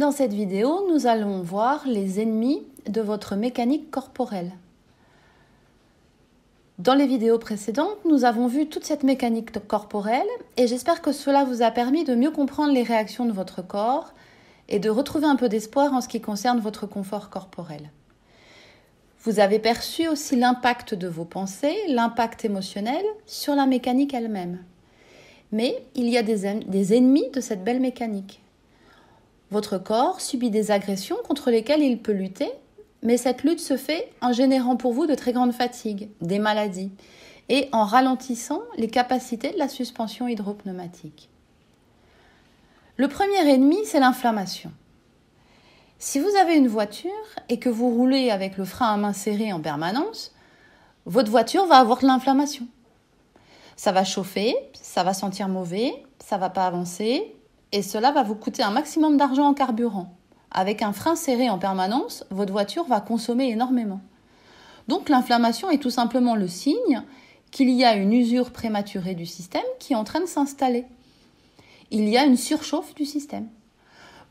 Dans cette vidéo, nous allons voir les ennemis de votre mécanique corporelle. Dans les vidéos précédentes, nous avons vu toute cette mécanique corporelle et j'espère que cela vous a permis de mieux comprendre les réactions de votre corps et de retrouver un peu d'espoir en ce qui concerne votre confort corporel. Vous avez perçu aussi l'impact de vos pensées, l'impact émotionnel sur la mécanique elle-même. Mais il y a des, ennemis de cette belle mécanique. Votre corps subit des agressions contre lesquelles il peut lutter, mais cette lutte se fait en générant pour vous de très grandes fatigues, des maladies, et en ralentissant les capacités de la suspension hydropneumatique. Le premier ennemi, c'est l'inflammation. Si vous avez une voiture et que vous roulez avec le frein à main serré en permanence, votre voiture va avoir de l'inflammation. Ça va chauffer, ça va sentir mauvais, ça va pas avancer, et cela va vous coûter un maximum d'argent en carburant. Avec un frein serré en permanence, votre voiture va consommer énormément. Donc l'inflammation est tout simplement le signe qu'il y a une usure prématurée du système qui est en train de s'installer. Il y a une surchauffe du système.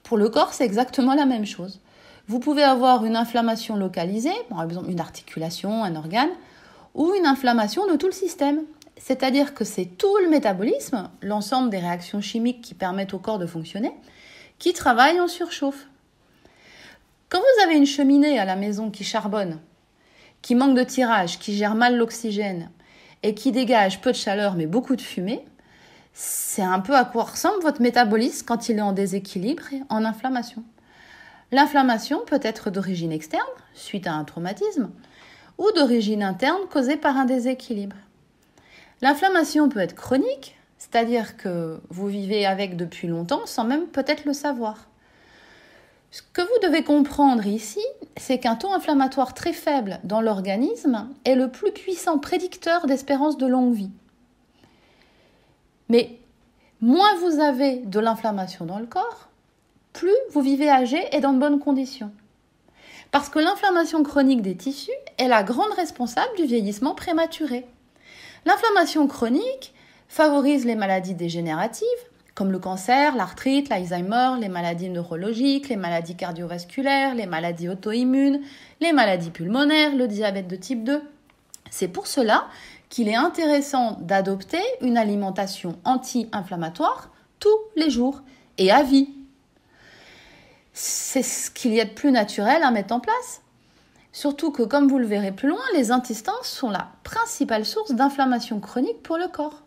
Pour le corps, c'est exactement la même chose. Vous pouvez avoir une inflammation localisée, par exemple une articulation, un organe, ou une inflammation de tout le système. C'est-à-dire que c'est tout le métabolisme, l'ensemble des réactions chimiques qui permettent au corps de fonctionner, qui travaille en surchauffe. Quand vous avez une cheminée à la maison qui charbonne, qui manque de tirage, qui gère mal l'oxygène et qui dégage peu de chaleur mais beaucoup de fumée, c'est un peu à quoi ressemble votre métabolisme quand il est en déséquilibre et en inflammation. L'inflammation peut être d'origine externe, suite à un traumatisme, ou d'origine interne causée par un déséquilibre. L'inflammation peut être chronique, c'est-à-dire que vous vivez avec depuis longtemps sans même peut-être le savoir. Ce que vous devez comprendre ici, c'est qu'un taux inflammatoire très faible dans l'organisme est le plus puissant prédicteur d'espérance de longue vie. Mais moins vous avez de l'inflammation dans le corps, plus vous vivez âgé et dans de bonnes conditions. Parce que l'inflammation chronique des tissus est la grande responsable du vieillissement prématuré. L'inflammation chronique favorise les maladies dégénératives, comme le cancer, l'arthrite, l'Alzheimer, les maladies neurologiques, les maladies cardiovasculaires, les maladies auto-immunes, les maladies pulmonaires, le diabète de type 2. C'est pour cela qu'il est intéressant d'adopter une alimentation anti-inflammatoire tous les jours et à vie. C'est ce qu'il y a de plus naturel à mettre en place. Surtout que, comme vous le verrez plus loin, les intestins sont la principale source d'inflammation chronique pour le corps.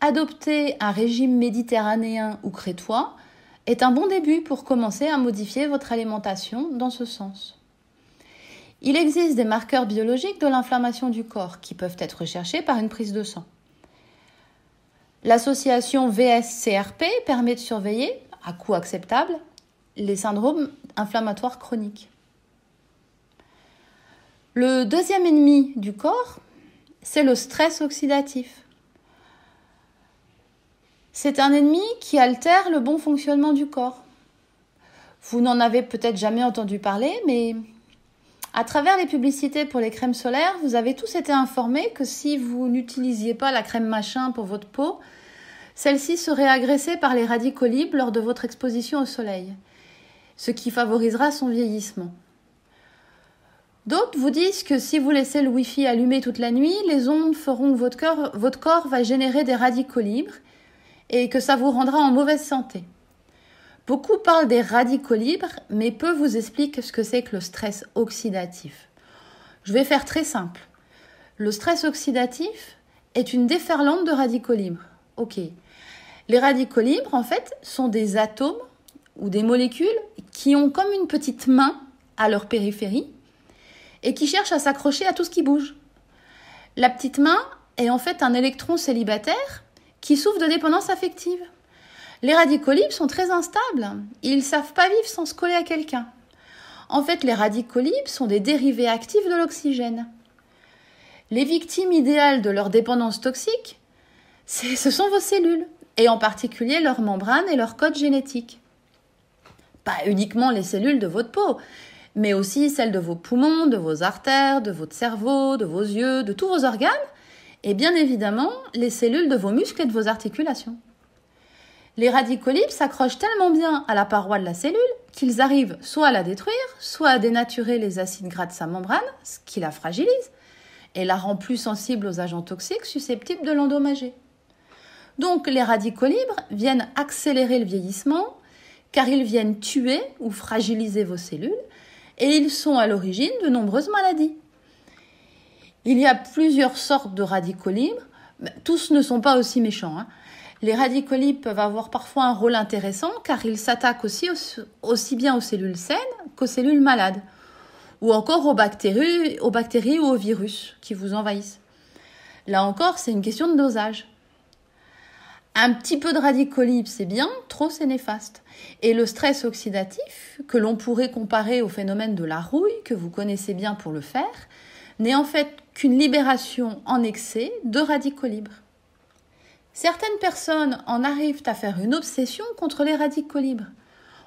Adopter un régime méditerranéen ou crétois est un bon début pour commencer à modifier votre alimentation dans ce sens. Il existe des marqueurs biologiques de l'inflammation du corps qui peuvent être recherchés par une prise de sang. L'association VSCRP permet de surveiller, à coût acceptable, les syndromes inflammatoires chroniques. Le deuxième ennemi du corps, c'est le stress oxydatif. C'est un ennemi qui altère le bon fonctionnement du corps. Vous n'en avez peut-être jamais entendu parler, mais à travers les publicités pour les crèmes solaires, vous avez tous été informés que si vous n'utilisiez pas la crème machin pour votre peau, celle-ci serait agressée par les radicaux libres lors de votre exposition au soleil, ce qui favorisera son vieillissement. D'autres vous disent que si vous laissez le Wi-Fi allumé toute la nuit, les ondes feront que votre corps, votre corps va générer des radicaux libres et que ça vous rendra en mauvaise santé. Beaucoup parlent des radicaux libres, mais peu vous expliquent ce que c'est que le stress oxydatif. Je vais faire très simple. Le stress oxydatif est une déferlante de radicaux libres. Les radicaux libres, en fait, sont des atomes ou des molécules qui ont comme une petite main à leur périphérie et qui cherche à s'accrocher à tout ce qui bouge. La petite main est en fait un électron célibataire qui souffre de dépendance affective. Les radicaux sont très instables. Ils ne savent pas vivre sans se coller à quelqu'un. En fait, les radicaux sont des dérivés actifs de l'oxygène. Les victimes idéales de leur dépendance toxique, ce sont vos cellules, et en particulier leurs membranes et leur code génétique. Pas uniquement les cellules de votre peau, mais aussi celles de vos poumons, de vos artères, de votre cerveau, de vos yeux, de tous vos organes, et bien évidemment les cellules de vos muscles et de vos articulations. Les radicaux libres s'accrochent tellement bien à la paroi de la cellule qu'ils arrivent soit à la détruire, soit à dénaturer les acides gras de sa membrane, ce qui la fragilise et la rend plus sensible aux agents toxiques susceptibles de l'endommager. Donc les radicaux libres viennent accélérer le vieillissement car ils viennent tuer ou fragiliser vos cellules et ils sont à l'origine de nombreuses maladies. Il y a plusieurs sortes de radicaux libres, tous ne sont pas aussi méchants. Hein. Les radicaux peuvent avoir parfois un rôle intéressant car ils s'attaquent aussi, bien aux cellules saines qu'aux cellules malades ou encore aux bactéries ou aux virus qui vous envahissent. Là encore, c'est une question de dosage. Un petit peu de radicaux libres, c'est bien, trop, c'est néfaste. Et le stress oxydatif, que l'on pourrait comparer au phénomène de la rouille, que vous connaissez bien pour le faire, n'est en fait qu'une libération en excès de radicaux libres. Certaines personnes en arrivent à faire une obsession contre les radicaux libres.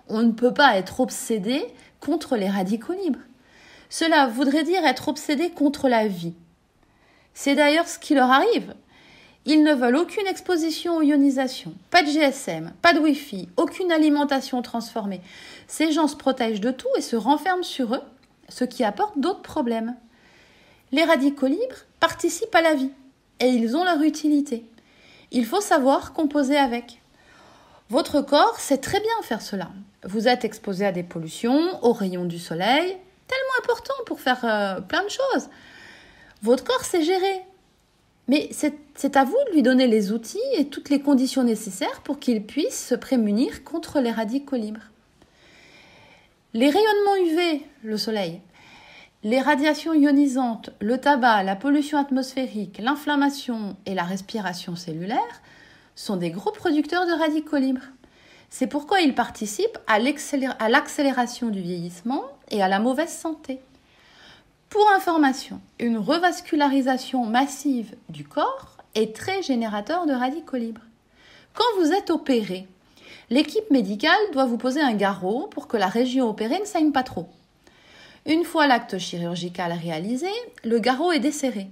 On ne peut pas être obsédé contre les radicaux libres. Cela voudrait dire être obsédé contre la vie. C'est d'ailleurs ce qui leur arrive ils ne veulent aucune exposition aux ionisations, pas de GSM, pas de Wi-Fi, aucune alimentation transformée. Ces gens se protègent de tout et se renferment sur eux, ce qui apporte d'autres problèmes. Les radicaux libres participent à la vie et ils ont leur utilité. Il faut savoir composer avec. Votre corps sait très bien faire cela. Vous êtes exposé à des pollutions, aux rayons du soleil, tellement important pour faire euh, plein de choses. Votre corps sait gérer, mais c'est à vous de lui donner les outils et toutes les conditions nécessaires pour qu'il puisse se prémunir contre les radicaux libres. Les rayonnements UV, le soleil, les radiations ionisantes, le tabac, la pollution atmosphérique, l'inflammation et la respiration cellulaire sont des gros producteurs de radicaux libres. C'est pourquoi ils participent à l'accélération du vieillissement et à la mauvaise santé. Pour information, une revascularisation massive du corps est très générateur de radicaux libres. Quand vous êtes opéré, l'équipe médicale doit vous poser un garrot pour que la région opérée ne saigne pas trop. Une fois l'acte chirurgical réalisé, le garrot est desserré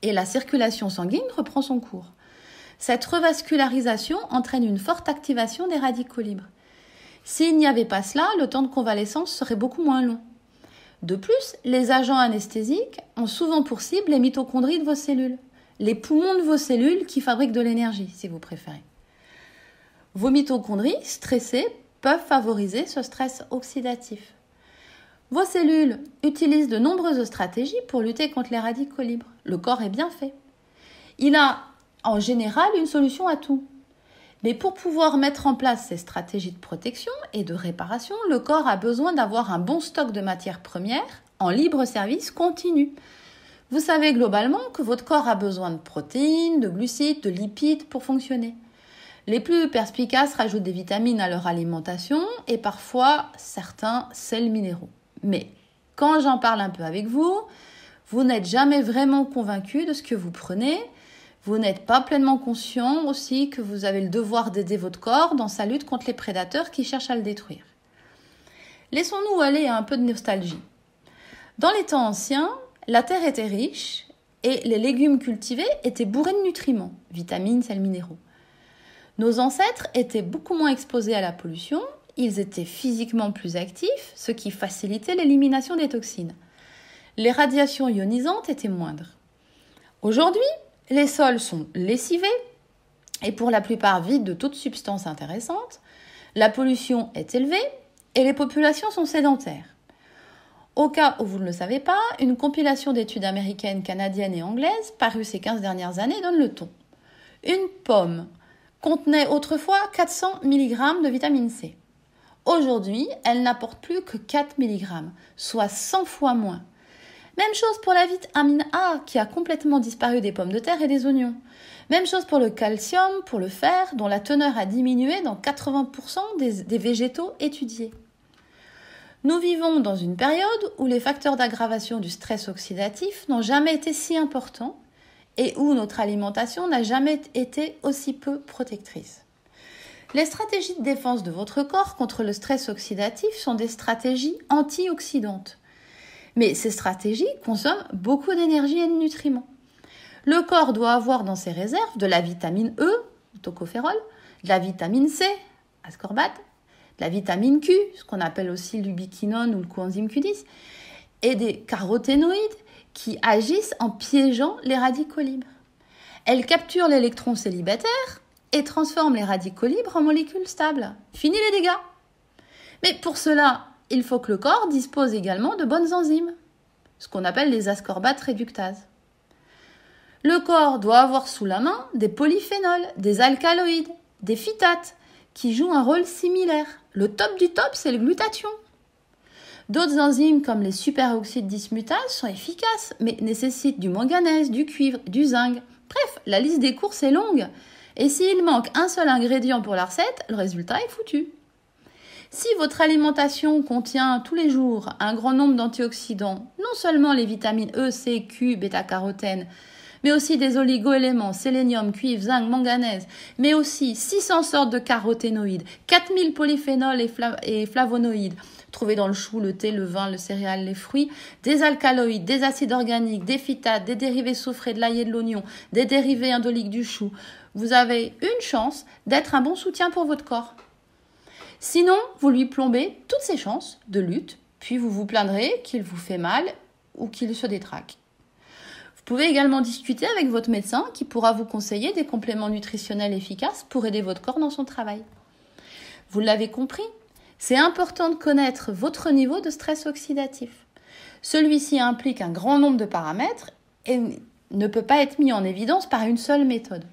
et la circulation sanguine reprend son cours. Cette revascularisation entraîne une forte activation des radicaux libres. S'il n'y avait pas cela, le temps de convalescence serait beaucoup moins long. De plus, les agents anesthésiques ont souvent pour cible les mitochondries de vos cellules, les poumons de vos cellules qui fabriquent de l'énergie, si vous préférez. Vos mitochondries stressées peuvent favoriser ce stress oxydatif. Vos cellules utilisent de nombreuses stratégies pour lutter contre les radicaux libres. Le corps est bien fait. Il a en général une solution à tout. Mais pour pouvoir mettre en place ces stratégies de protection et de réparation, le corps a besoin d'avoir un bon stock de matières premières en libre service continu. Vous savez globalement que votre corps a besoin de protéines, de glucides, de lipides pour fonctionner. Les plus perspicaces rajoutent des vitamines à leur alimentation et parfois certains sels minéraux. Mais quand j'en parle un peu avec vous, vous n'êtes jamais vraiment convaincu de ce que vous prenez vous n'êtes pas pleinement conscient aussi que vous avez le devoir d'aider votre corps dans sa lutte contre les prédateurs qui cherchent à le détruire. Laissons-nous aller à un peu de nostalgie. Dans les temps anciens, la terre était riche et les légumes cultivés étaient bourrés de nutriments, vitamines, sels minéraux. Nos ancêtres étaient beaucoup moins exposés à la pollution, ils étaient physiquement plus actifs, ce qui facilitait l'élimination des toxines. Les radiations ionisantes étaient moindres. Aujourd'hui, les sols sont lessivés et pour la plupart vides de toute substance intéressante. La pollution est élevée et les populations sont sédentaires. Au cas où vous ne le savez pas, une compilation d'études américaines, canadiennes et anglaises parue ces 15 dernières années donne le ton. Une pomme contenait autrefois 400 mg de vitamine C. Aujourd'hui, elle n'apporte plus que 4 mg, soit 100 fois moins. Même chose pour la vitamine A qui a complètement disparu des pommes de terre et des oignons. Même chose pour le calcium, pour le fer, dont la teneur a diminué dans 80% des, végétaux étudiés. Nous vivons dans une période où les facteurs d'aggravation du stress oxydatif n'ont jamais été si importants et où notre alimentation n'a jamais été aussi peu protectrice. Les stratégies de défense de votre corps contre le stress oxydatif sont des stratégies antioxydantes. Mais ces stratégies consomment beaucoup d'énergie et de nutriments. Le corps doit avoir dans ses réserves de la vitamine E, tocophérol, de la vitamine C, ascorbate, de la vitamine Q, ce qu'on appelle aussi l'ubiquinone ou le coenzyme Q10, et des caroténoïdes qui agissent en piégeant les radicaux libres. Elles capturent l'électron célibataire et transforment les radicaux libres en molécules stables. Fini les dégâts. Mais pour cela, il faut que le corps dispose également de bonnes enzymes, ce qu'on appelle les ascorbates réductases. Le corps doit avoir sous la main des polyphénols, des alcaloïdes, des phytates, qui jouent un rôle similaire. Le top du top, c'est le glutathion. D'autres enzymes comme les superoxydes dismutases sont efficaces, mais nécessitent du manganèse, du cuivre, du zinc. Bref, la liste des courses est longue. Et s'il manque un seul ingrédient pour la recette, le résultat est foutu. Si votre alimentation contient tous les jours un grand nombre d'antioxydants, non seulement les vitamines E, C, Q, bêta-carotène, mais aussi des oligoéléments, sélénium, cuivre, zinc, manganèse, mais aussi 600 sortes de caroténoïdes, 4000 polyphénols et, flavonoïdes, trouvés dans le chou, le thé, le vin, le céréal, les fruits, des alcaloïdes, des acides organiques, des phytates, des dérivés soufrés de l'ail et de l'oignon, des dérivés indoliques du chou. Vous avez une chance d'être un bon soutien pour votre corps. Sinon, vous lui plombez toutes ses chances de lutte, puis vous vous plaindrez qu'il vous fait mal ou qu'il se détraque. Vous pouvez également discuter avec votre médecin qui pourra vous conseiller des compléments nutritionnels efficaces pour aider votre corps dans son travail. Vous l'avez compris, c'est important de connaître votre niveau de stress oxydatif. Celui-ci implique un grand nombre de paramètres et ne peut pas être mis en évidence par une seule méthode.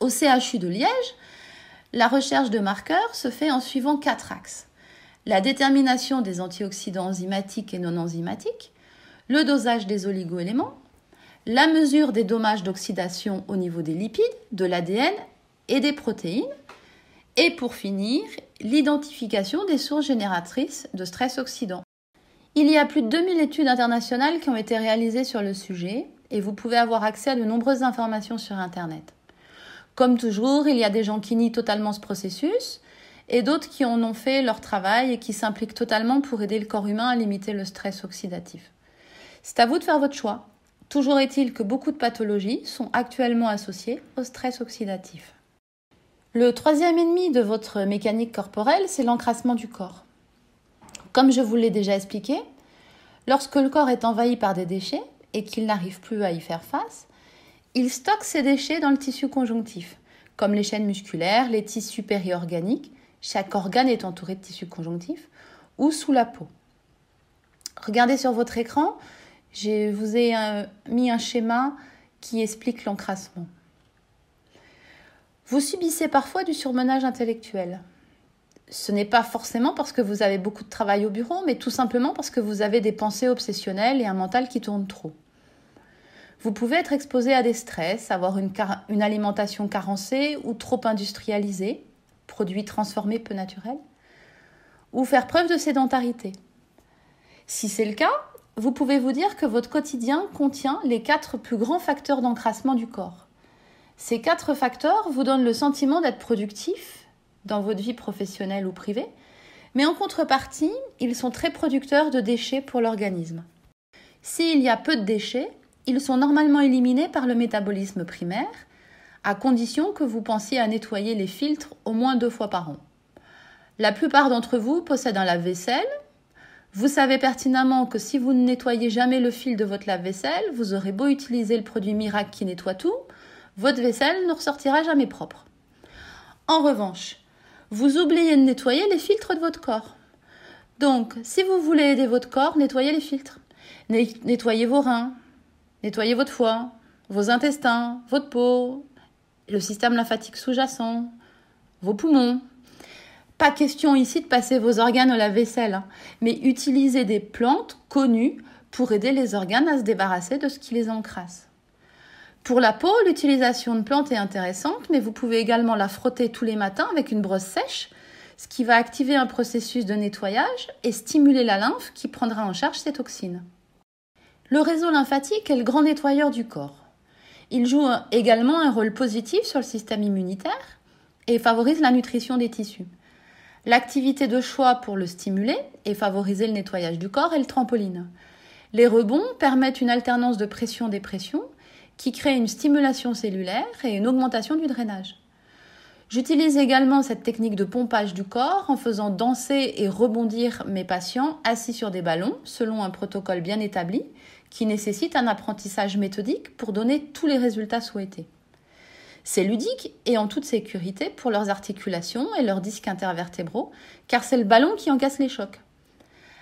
Au CHU de Liège, la recherche de marqueurs se fait en suivant quatre axes. La détermination des antioxydants enzymatiques et non enzymatiques, le dosage des oligoéléments, la mesure des dommages d'oxydation au niveau des lipides, de l'ADN et des protéines, et pour finir, l'identification des sources génératrices de stress oxydant. Il y a plus de 2000 études internationales qui ont été réalisées sur le sujet et vous pouvez avoir accès à de nombreuses informations sur Internet. Comme toujours, il y a des gens qui nient totalement ce processus et d'autres qui en ont fait leur travail et qui s'impliquent totalement pour aider le corps humain à limiter le stress oxydatif. C'est à vous de faire votre choix. Toujours est-il que beaucoup de pathologies sont actuellement associées au stress oxydatif. Le troisième ennemi de votre mécanique corporelle, c'est l'encrassement du corps. Comme je vous l'ai déjà expliqué, lorsque le corps est envahi par des déchets et qu'il n'arrive plus à y faire face, il stocke ces déchets dans le tissu conjonctif, comme les chaînes musculaires, les tissus périorganiques, chaque organe est entouré de tissu conjonctif, ou sous la peau. Regardez sur votre écran, je vous ai euh, mis un schéma qui explique l'encrassement. Vous subissez parfois du surmenage intellectuel. Ce n'est pas forcément parce que vous avez beaucoup de travail au bureau, mais tout simplement parce que vous avez des pensées obsessionnelles et un mental qui tourne trop. Vous pouvez être exposé à des stress, avoir une, alimentation carencée ou trop industrialisée, produits transformés peu naturels, ou faire preuve de sédentarité. Si c'est le cas, vous pouvez vous dire que votre quotidien contient les quatre plus grands facteurs d'encrassement du corps. Ces quatre facteurs vous donnent le sentiment d'être productif dans votre vie professionnelle ou privée, mais en contrepartie, ils sont très producteurs de déchets pour l'organisme. S'il y a peu de déchets, ils sont normalement éliminés par le métabolisme primaire, à condition que vous pensiez à nettoyer les filtres au moins deux fois par an. La plupart d'entre vous possèdent un lave-vaisselle. Vous savez pertinemment que si vous ne nettoyez jamais le fil de votre lave-vaisselle, vous aurez beau utiliser le produit miracle qui nettoie tout, votre vaisselle ne ressortira jamais propre. En revanche, vous oubliez de nettoyer les filtres de votre corps. Donc, si vous voulez aider votre corps, nettoyez les filtres. Nettoyez vos reins, Nettoyez votre foie, vos intestins, votre peau, le système lymphatique sous-jacent, vos poumons. Pas question ici de passer vos organes au lave-vaisselle, hein, mais utilisez des plantes connues pour aider les organes à se débarrasser de ce qui les encrasse. Pour la peau, l'utilisation de plantes est intéressante, mais vous pouvez également la frotter tous les matins avec une brosse sèche, ce qui va activer un processus de nettoyage et stimuler la lymphe qui prendra en charge ces toxines. Le réseau lymphatique est le grand nettoyeur du corps. Il joue également un rôle positif sur le système immunitaire et favorise la nutrition des tissus. L'activité de choix pour le stimuler et favoriser le nettoyage du corps est le trampoline. Les rebonds permettent une alternance de pression-dépression qui crée une stimulation cellulaire et une augmentation du drainage. J'utilise également cette technique de pompage du corps en faisant danser et rebondir mes patients assis sur des ballons selon un protocole bien établi qui nécessite un apprentissage méthodique pour donner tous les résultats souhaités. C'est ludique et en toute sécurité pour leurs articulations et leurs disques intervertébraux, car c'est le ballon qui encaisse les chocs.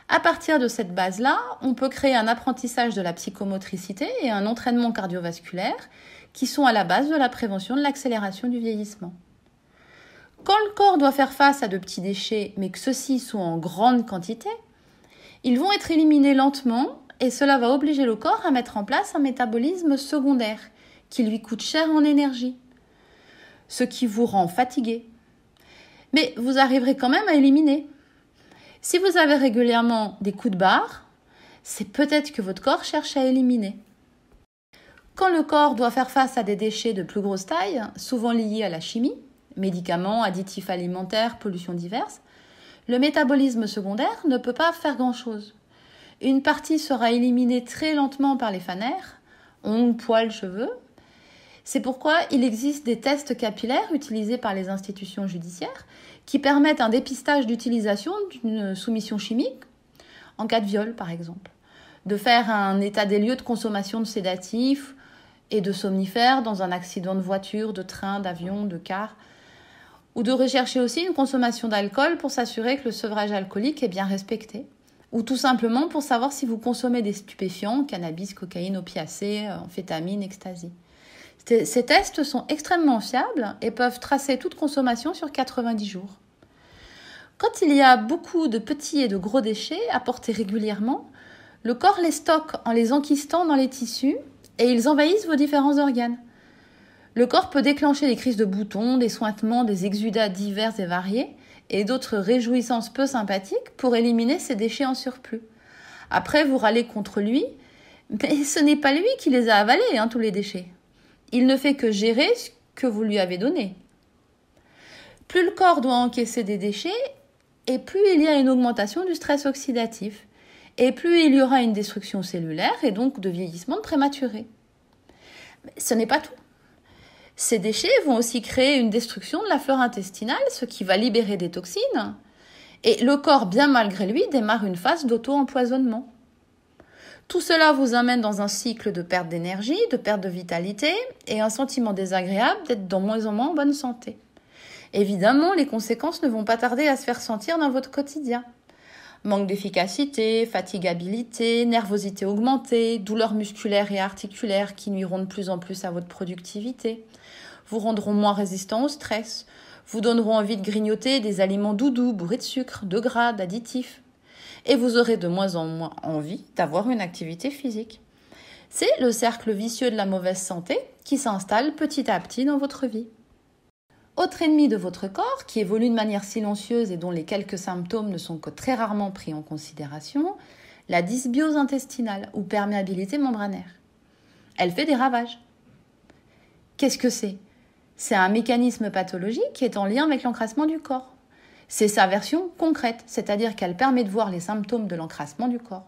À partir de cette base-là, on peut créer un apprentissage de la psychomotricité et un entraînement cardiovasculaire qui sont à la base de la prévention de l'accélération du vieillissement. Quand le corps doit faire face à de petits déchets, mais que ceux-ci sont en grande quantité, ils vont être éliminés lentement et cela va obliger le corps à mettre en place un métabolisme secondaire qui lui coûte cher en énergie, ce qui vous rend fatigué. Mais vous arriverez quand même à éliminer. Si vous avez régulièrement des coups de barre, c'est peut-être que votre corps cherche à éliminer. Quand le corps doit faire face à des déchets de plus grosse taille, souvent liés à la chimie, médicaments, additifs alimentaires, pollutions diverses, le métabolisme secondaire ne peut pas faire grand-chose. Une partie sera éliminée très lentement par les fanères, ongles, poils, cheveux. C'est pourquoi il existe des tests capillaires utilisés par les institutions judiciaires qui permettent un dépistage d'utilisation d'une soumission chimique en cas de viol, par exemple. De faire un état des lieux de consommation de sédatifs et de somnifères dans un accident de voiture, de train, d'avion, de car, ou de rechercher aussi une consommation d'alcool pour s'assurer que le sevrage alcoolique est bien respecté, ou tout simplement pour savoir si vous consommez des stupéfiants, cannabis, cocaïne, opiacés, amphétamine, ecstasy. Ces tests sont extrêmement fiables et peuvent tracer toute consommation sur 90 jours. Quand il y a beaucoup de petits et de gros déchets apportés régulièrement, le corps les stocke en les enquistant dans les tissus et ils envahissent vos différents organes. Le corps peut déclencher des crises de boutons, des sointements, des exudats divers et variés, et d'autres réjouissances peu sympathiques pour éliminer ces déchets en surplus. Après, vous râlez contre lui, mais ce n'est pas lui qui les a avalés, hein, tous les déchets. Il ne fait que gérer ce que vous lui avez donné. Plus le corps doit encaisser des déchets, et plus il y a une augmentation du stress oxydatif, et plus il y aura une destruction cellulaire et donc de vieillissement prématuré. Mais ce n'est pas tout. Ces déchets vont aussi créer une destruction de la flore intestinale, ce qui va libérer des toxines. Et le corps, bien malgré lui, démarre une phase d'auto-empoisonnement. Tout cela vous amène dans un cycle de perte d'énergie, de perte de vitalité et un sentiment désagréable d'être de moins en moins en bonne santé. Évidemment, les conséquences ne vont pas tarder à se faire sentir dans votre quotidien. Manque d'efficacité, fatigabilité, nervosité augmentée, douleurs musculaires et articulaires qui nuiront de plus en plus à votre productivité, vous rendront moins résistant au stress, vous donneront envie de grignoter des aliments doudous bourrés de sucre, de gras, d'additifs, et vous aurez de moins en moins envie d'avoir une activité physique. C'est le cercle vicieux de la mauvaise santé qui s'installe petit à petit dans votre vie. Autre ennemi de votre corps, qui évolue de manière silencieuse et dont les quelques symptômes ne sont que très rarement pris en considération, la dysbiose intestinale ou perméabilité membranaire. Elle fait des ravages. Qu'est-ce que c'est? C'est un mécanisme pathologique qui est en lien avec l'encrassement du corps. C'est sa version concrète, c'est-à-dire qu'elle permet de voir les symptômes de l'encrassement du corps.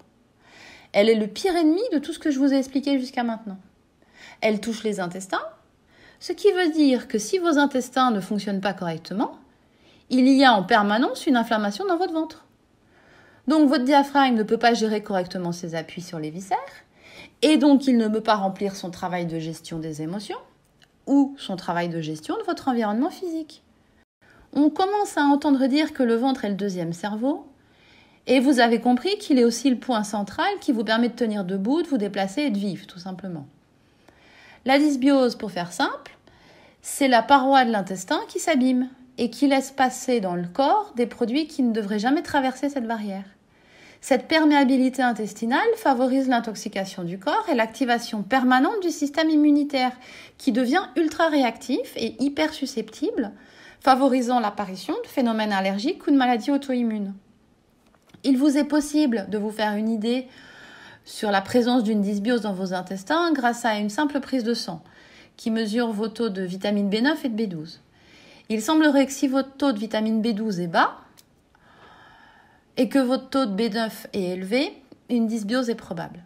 Elle est le pire ennemi de tout ce que je vous ai expliqué jusqu'à maintenant. Elle touche les intestins, ce qui veut dire que si vos intestins ne fonctionnent pas correctement, il y a en permanence une inflammation dans votre ventre. Donc votre diaphragme ne peut pas gérer correctement ses appuis sur les viscères, et donc il ne peut pas remplir son travail de gestion des émotions ou son travail de gestion de votre environnement physique. On commence à entendre dire que le ventre est le deuxième cerveau, et vous avez compris qu'il est aussi le point central qui vous permet de tenir debout, de vous déplacer et de vivre, tout simplement. La dysbiose, pour faire simple, c'est la paroi de l'intestin qui s'abîme et qui laisse passer dans le corps des produits qui ne devraient jamais traverser cette barrière. Cette perméabilité intestinale favorise l'intoxication du corps et l'activation permanente du système immunitaire qui devient ultra réactif et hyper susceptible, favorisant l'apparition de phénomènes allergiques ou de maladies auto-immunes. Il vous est possible de vous faire une idée sur la présence d'une dysbiose dans vos intestins grâce à une simple prise de sang qui mesure vos taux de vitamine B9 et de B12. Il semblerait que si votre taux de vitamine B12 est bas et que votre taux de B9 est élevé, une dysbiose est probable.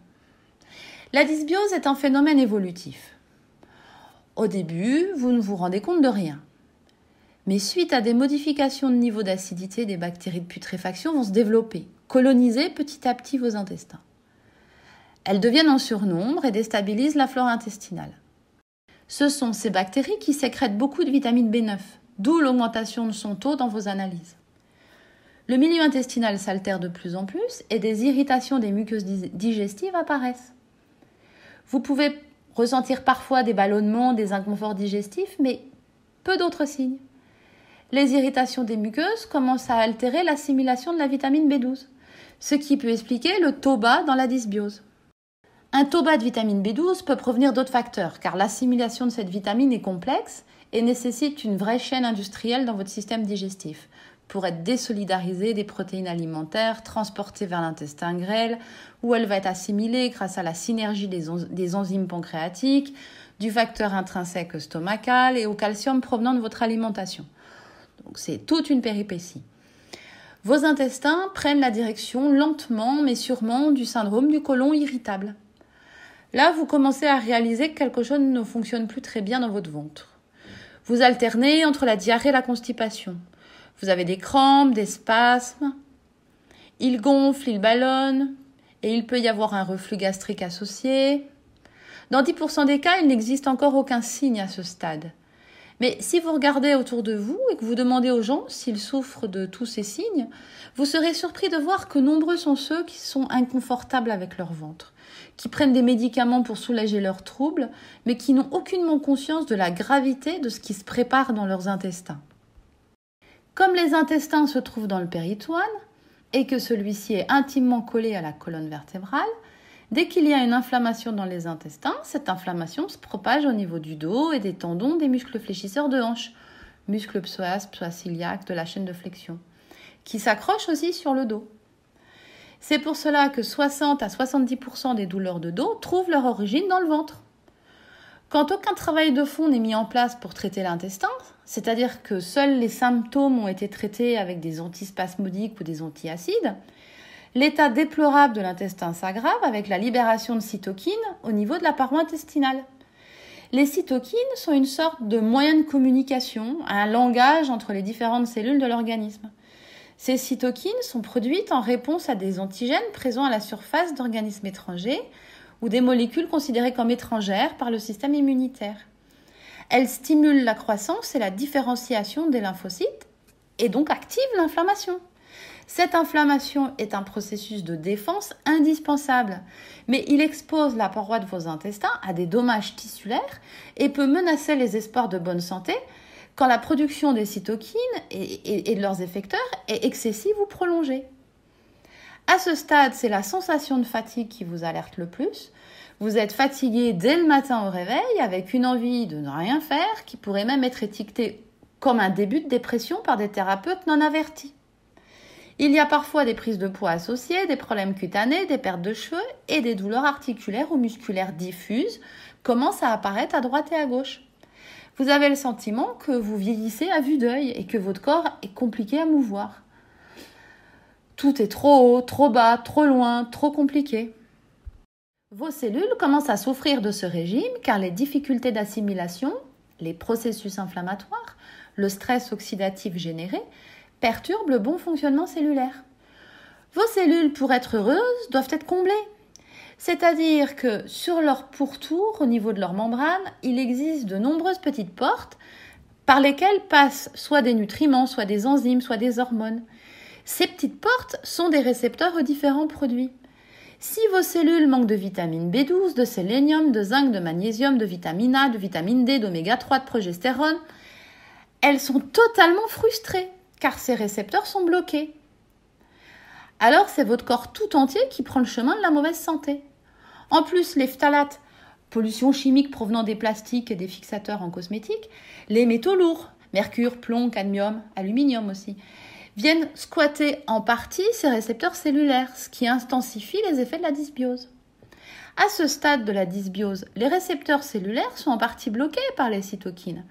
La dysbiose est un phénomène évolutif. Au début, vous ne vous rendez compte de rien. mais suite à des modifications de niveau d'acidité, des bactéries de putréfaction vont se développer, coloniser petit à petit vos intestins. Elles deviennent en surnombre et déstabilisent la flore intestinale. Ce sont ces bactéries qui sécrètent beaucoup de vitamine B9, d'où l'augmentation de son taux dans vos analyses. Le milieu intestinal s'altère de plus en plus et des irritations des muqueuses digestives apparaissent. Vous pouvez ressentir parfois des ballonnements, des inconforts digestifs, mais peu d'autres signes. Les irritations des muqueuses commencent à altérer l'assimilation de la vitamine B12, ce qui peut expliquer le taux bas dans la dysbiose. Un taux bas de vitamine B12 peut provenir d'autres facteurs, car l'assimilation de cette vitamine est complexe et nécessite une vraie chaîne industrielle dans votre système digestif pour être désolidarisée des protéines alimentaires, transportée vers l'intestin grêle, où elle va être assimilée grâce à la synergie des, enzymes pancréatiques, du facteur intrinsèque stomacal et au calcium provenant de votre alimentation. C'est toute une péripétie. Vos intestins prennent la direction lentement mais sûrement du syndrome du côlon irritable. Là, vous commencez à réaliser que quelque chose ne fonctionne plus très bien dans votre ventre. Vous alternez entre la diarrhée et la constipation. Vous avez des crampes, des spasmes. Il gonfle, il ballonne, et il peut y avoir un reflux gastrique associé. Dans 10% des cas, il n'existe encore aucun signe à ce stade. Mais si vous regardez autour de vous et que vous demandez aux gens s'ils souffrent de tous ces signes, vous serez surpris de voir que nombreux sont ceux qui sont inconfortables avec leur ventre, qui prennent des médicaments pour soulager leurs troubles, mais qui n'ont aucunement conscience de la gravité de ce qui se prépare dans leurs intestins. Comme les intestins se trouvent dans le péritoine et que celui-ci est intimement collé à la colonne vertébrale, Dès qu'il y a une inflammation dans les intestins, cette inflammation se propage au niveau du dos et des tendons des muscles fléchisseurs de hanche, muscles psoas, psoas iliaque, de la chaîne de flexion, qui s'accrochent aussi sur le dos. C'est pour cela que 60 à 70% des douleurs de dos trouvent leur origine dans le ventre. Quand aucun travail de fond n'est mis en place pour traiter l'intestin, c'est-à-dire que seuls les symptômes ont été traités avec des antispasmodiques ou des antiacides, L'état déplorable de l'intestin s'aggrave avec la libération de cytokines au niveau de la paroi intestinale. Les cytokines sont une sorte de moyen de communication, un langage entre les différentes cellules de l'organisme. Ces cytokines sont produites en réponse à des antigènes présents à la surface d'organismes étrangers ou des molécules considérées comme étrangères par le système immunitaire. Elles stimulent la croissance et la différenciation des lymphocytes et donc activent l'inflammation. Cette inflammation est un processus de défense indispensable, mais il expose la paroi de vos intestins à des dommages tissulaires et peut menacer les espoirs de bonne santé quand la production des cytokines et, de leurs effecteurs est excessive ou prolongée. À ce stade, c'est la sensation de fatigue qui vous alerte le plus. Vous êtes fatigué dès le matin au réveil avec une envie de ne rien faire qui pourrait même être étiquetée comme un début de dépression par des thérapeutes non avertis. Il y a parfois des prises de poids associées, des problèmes cutanés, des pertes de cheveux et des douleurs articulaires ou musculaires diffuses commencent à apparaître à droite et à gauche. Vous avez le sentiment que vous vieillissez à vue d'œil et que votre corps est compliqué à mouvoir. Tout est trop haut, trop bas, trop loin, trop compliqué. Vos cellules commencent à souffrir de ce régime car les difficultés d'assimilation, les processus inflammatoires, le stress oxydatif généré perturbe le bon fonctionnement cellulaire. Vos cellules, pour être heureuses, doivent être comblées. C'est-à-dire que sur leur pourtour, au niveau de leur membrane, il existe de nombreuses petites portes par lesquelles passent soit des nutriments, soit des enzymes, soit des hormones. Ces petites portes sont des récepteurs aux différents produits. Si vos cellules manquent de vitamine B12, de sélénium, de zinc, de magnésium, de vitamine A, de vitamine D, d'oméga 3, de progestérone, elles sont totalement frustrées car ces récepteurs sont bloqués. Alors c'est votre corps tout entier qui prend le chemin de la mauvaise santé. En plus, les phtalates, pollution chimique provenant des plastiques et des fixateurs en cosmétiques, les métaux lourds, mercure, plomb, cadmium, aluminium aussi, viennent squatter en partie ces récepteurs cellulaires, ce qui intensifie les effets de la dysbiose. À ce stade de la dysbiose, les récepteurs cellulaires sont en partie bloqués par les cytokines.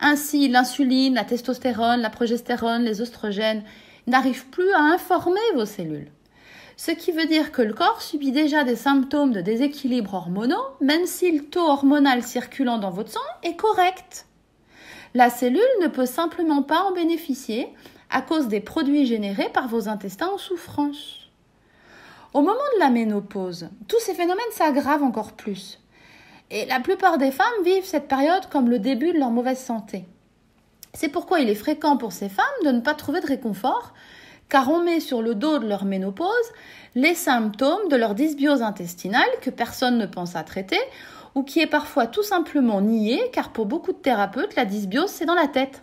Ainsi, l'insuline, la testostérone, la progestérone, les oestrogènes n'arrivent plus à informer vos cellules. Ce qui veut dire que le corps subit déjà des symptômes de déséquilibre hormonaux, même si le taux hormonal circulant dans votre sang est correct. La cellule ne peut simplement pas en bénéficier à cause des produits générés par vos intestins en souffrance. Au moment de la ménopause, tous ces phénomènes s'aggravent encore plus. Et la plupart des femmes vivent cette période comme le début de leur mauvaise santé. C'est pourquoi il est fréquent pour ces femmes de ne pas trouver de réconfort, car on met sur le dos de leur ménopause les symptômes de leur dysbiose intestinale que personne ne pense à traiter, ou qui est parfois tout simplement niée, car pour beaucoup de thérapeutes, la dysbiose, c'est dans la tête.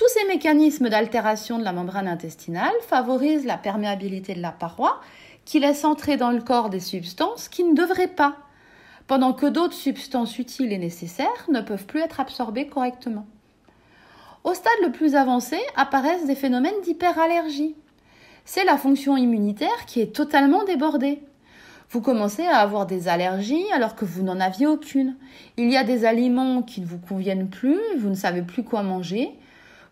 Tous ces mécanismes d'altération de la membrane intestinale favorisent la perméabilité de la paroi qui laisse entrer dans le corps des substances qui ne devraient pas, pendant que d'autres substances utiles et nécessaires ne peuvent plus être absorbées correctement. Au stade le plus avancé apparaissent des phénomènes d'hyperallergie. C'est la fonction immunitaire qui est totalement débordée. Vous commencez à avoir des allergies alors que vous n'en aviez aucune. Il y a des aliments qui ne vous conviennent plus, vous ne savez plus quoi manger.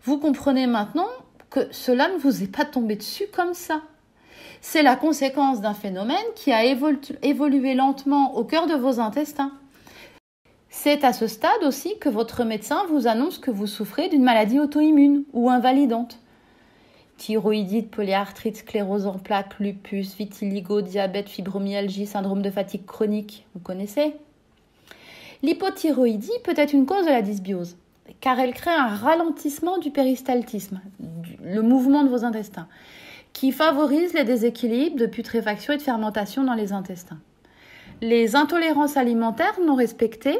Vous comprenez maintenant que cela ne vous est pas tombé dessus comme ça. C'est la conséquence d'un phénomène qui a évolué lentement au cœur de vos intestins. C'est à ce stade aussi que votre médecin vous annonce que vous souffrez d'une maladie auto-immune ou invalidante. Thyroïdite, polyarthrite, sclérose en plaques, lupus, vitiligo, diabète, fibromyalgie, syndrome de fatigue chronique, vous connaissez? L'hypothyroïdie peut être une cause de la dysbiose, car elle crée un ralentissement du péristaltisme, le mouvement de vos intestins, qui favorise les déséquilibres de putréfaction et de fermentation dans les intestins. Les intolérances alimentaires non respectées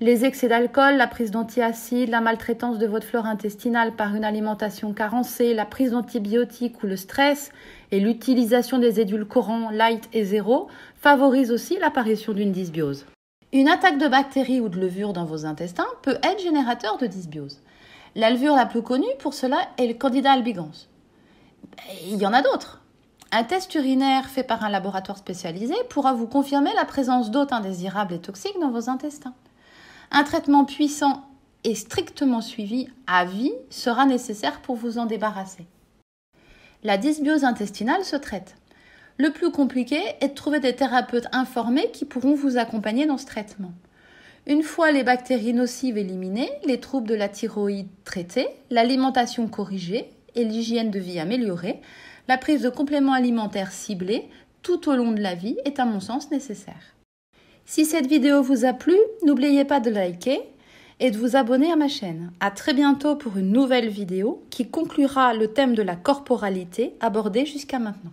les excès d'alcool, la prise d'antiacides, la maltraitance de votre flore intestinale par une alimentation carencée, la prise d'antibiotiques ou le stress et l'utilisation des édulcorants light et zéro favorisent aussi l'apparition d'une dysbiose. Une attaque de bactéries ou de levures dans vos intestins peut être générateur de dysbiose. La levure la plus connue pour cela est le Candida albigans. Il y en a d'autres. Un test urinaire fait par un laboratoire spécialisé pourra vous confirmer la présence d'hôtes indésirables et toxiques dans vos intestins. Un traitement puissant et strictement suivi à vie sera nécessaire pour vous en débarrasser. La dysbiose intestinale se traite. Le plus compliqué est de trouver des thérapeutes informés qui pourront vous accompagner dans ce traitement. Une fois les bactéries nocives éliminées, les troubles de la thyroïde traités, l'alimentation corrigée et l'hygiène de vie améliorée, la prise de compléments alimentaires ciblés tout au long de la vie est à mon sens nécessaire. Si cette vidéo vous a plu, n'oubliez pas de liker et de vous abonner à ma chaîne. À très bientôt pour une nouvelle vidéo qui conclura le thème de la corporalité abordé jusqu'à maintenant.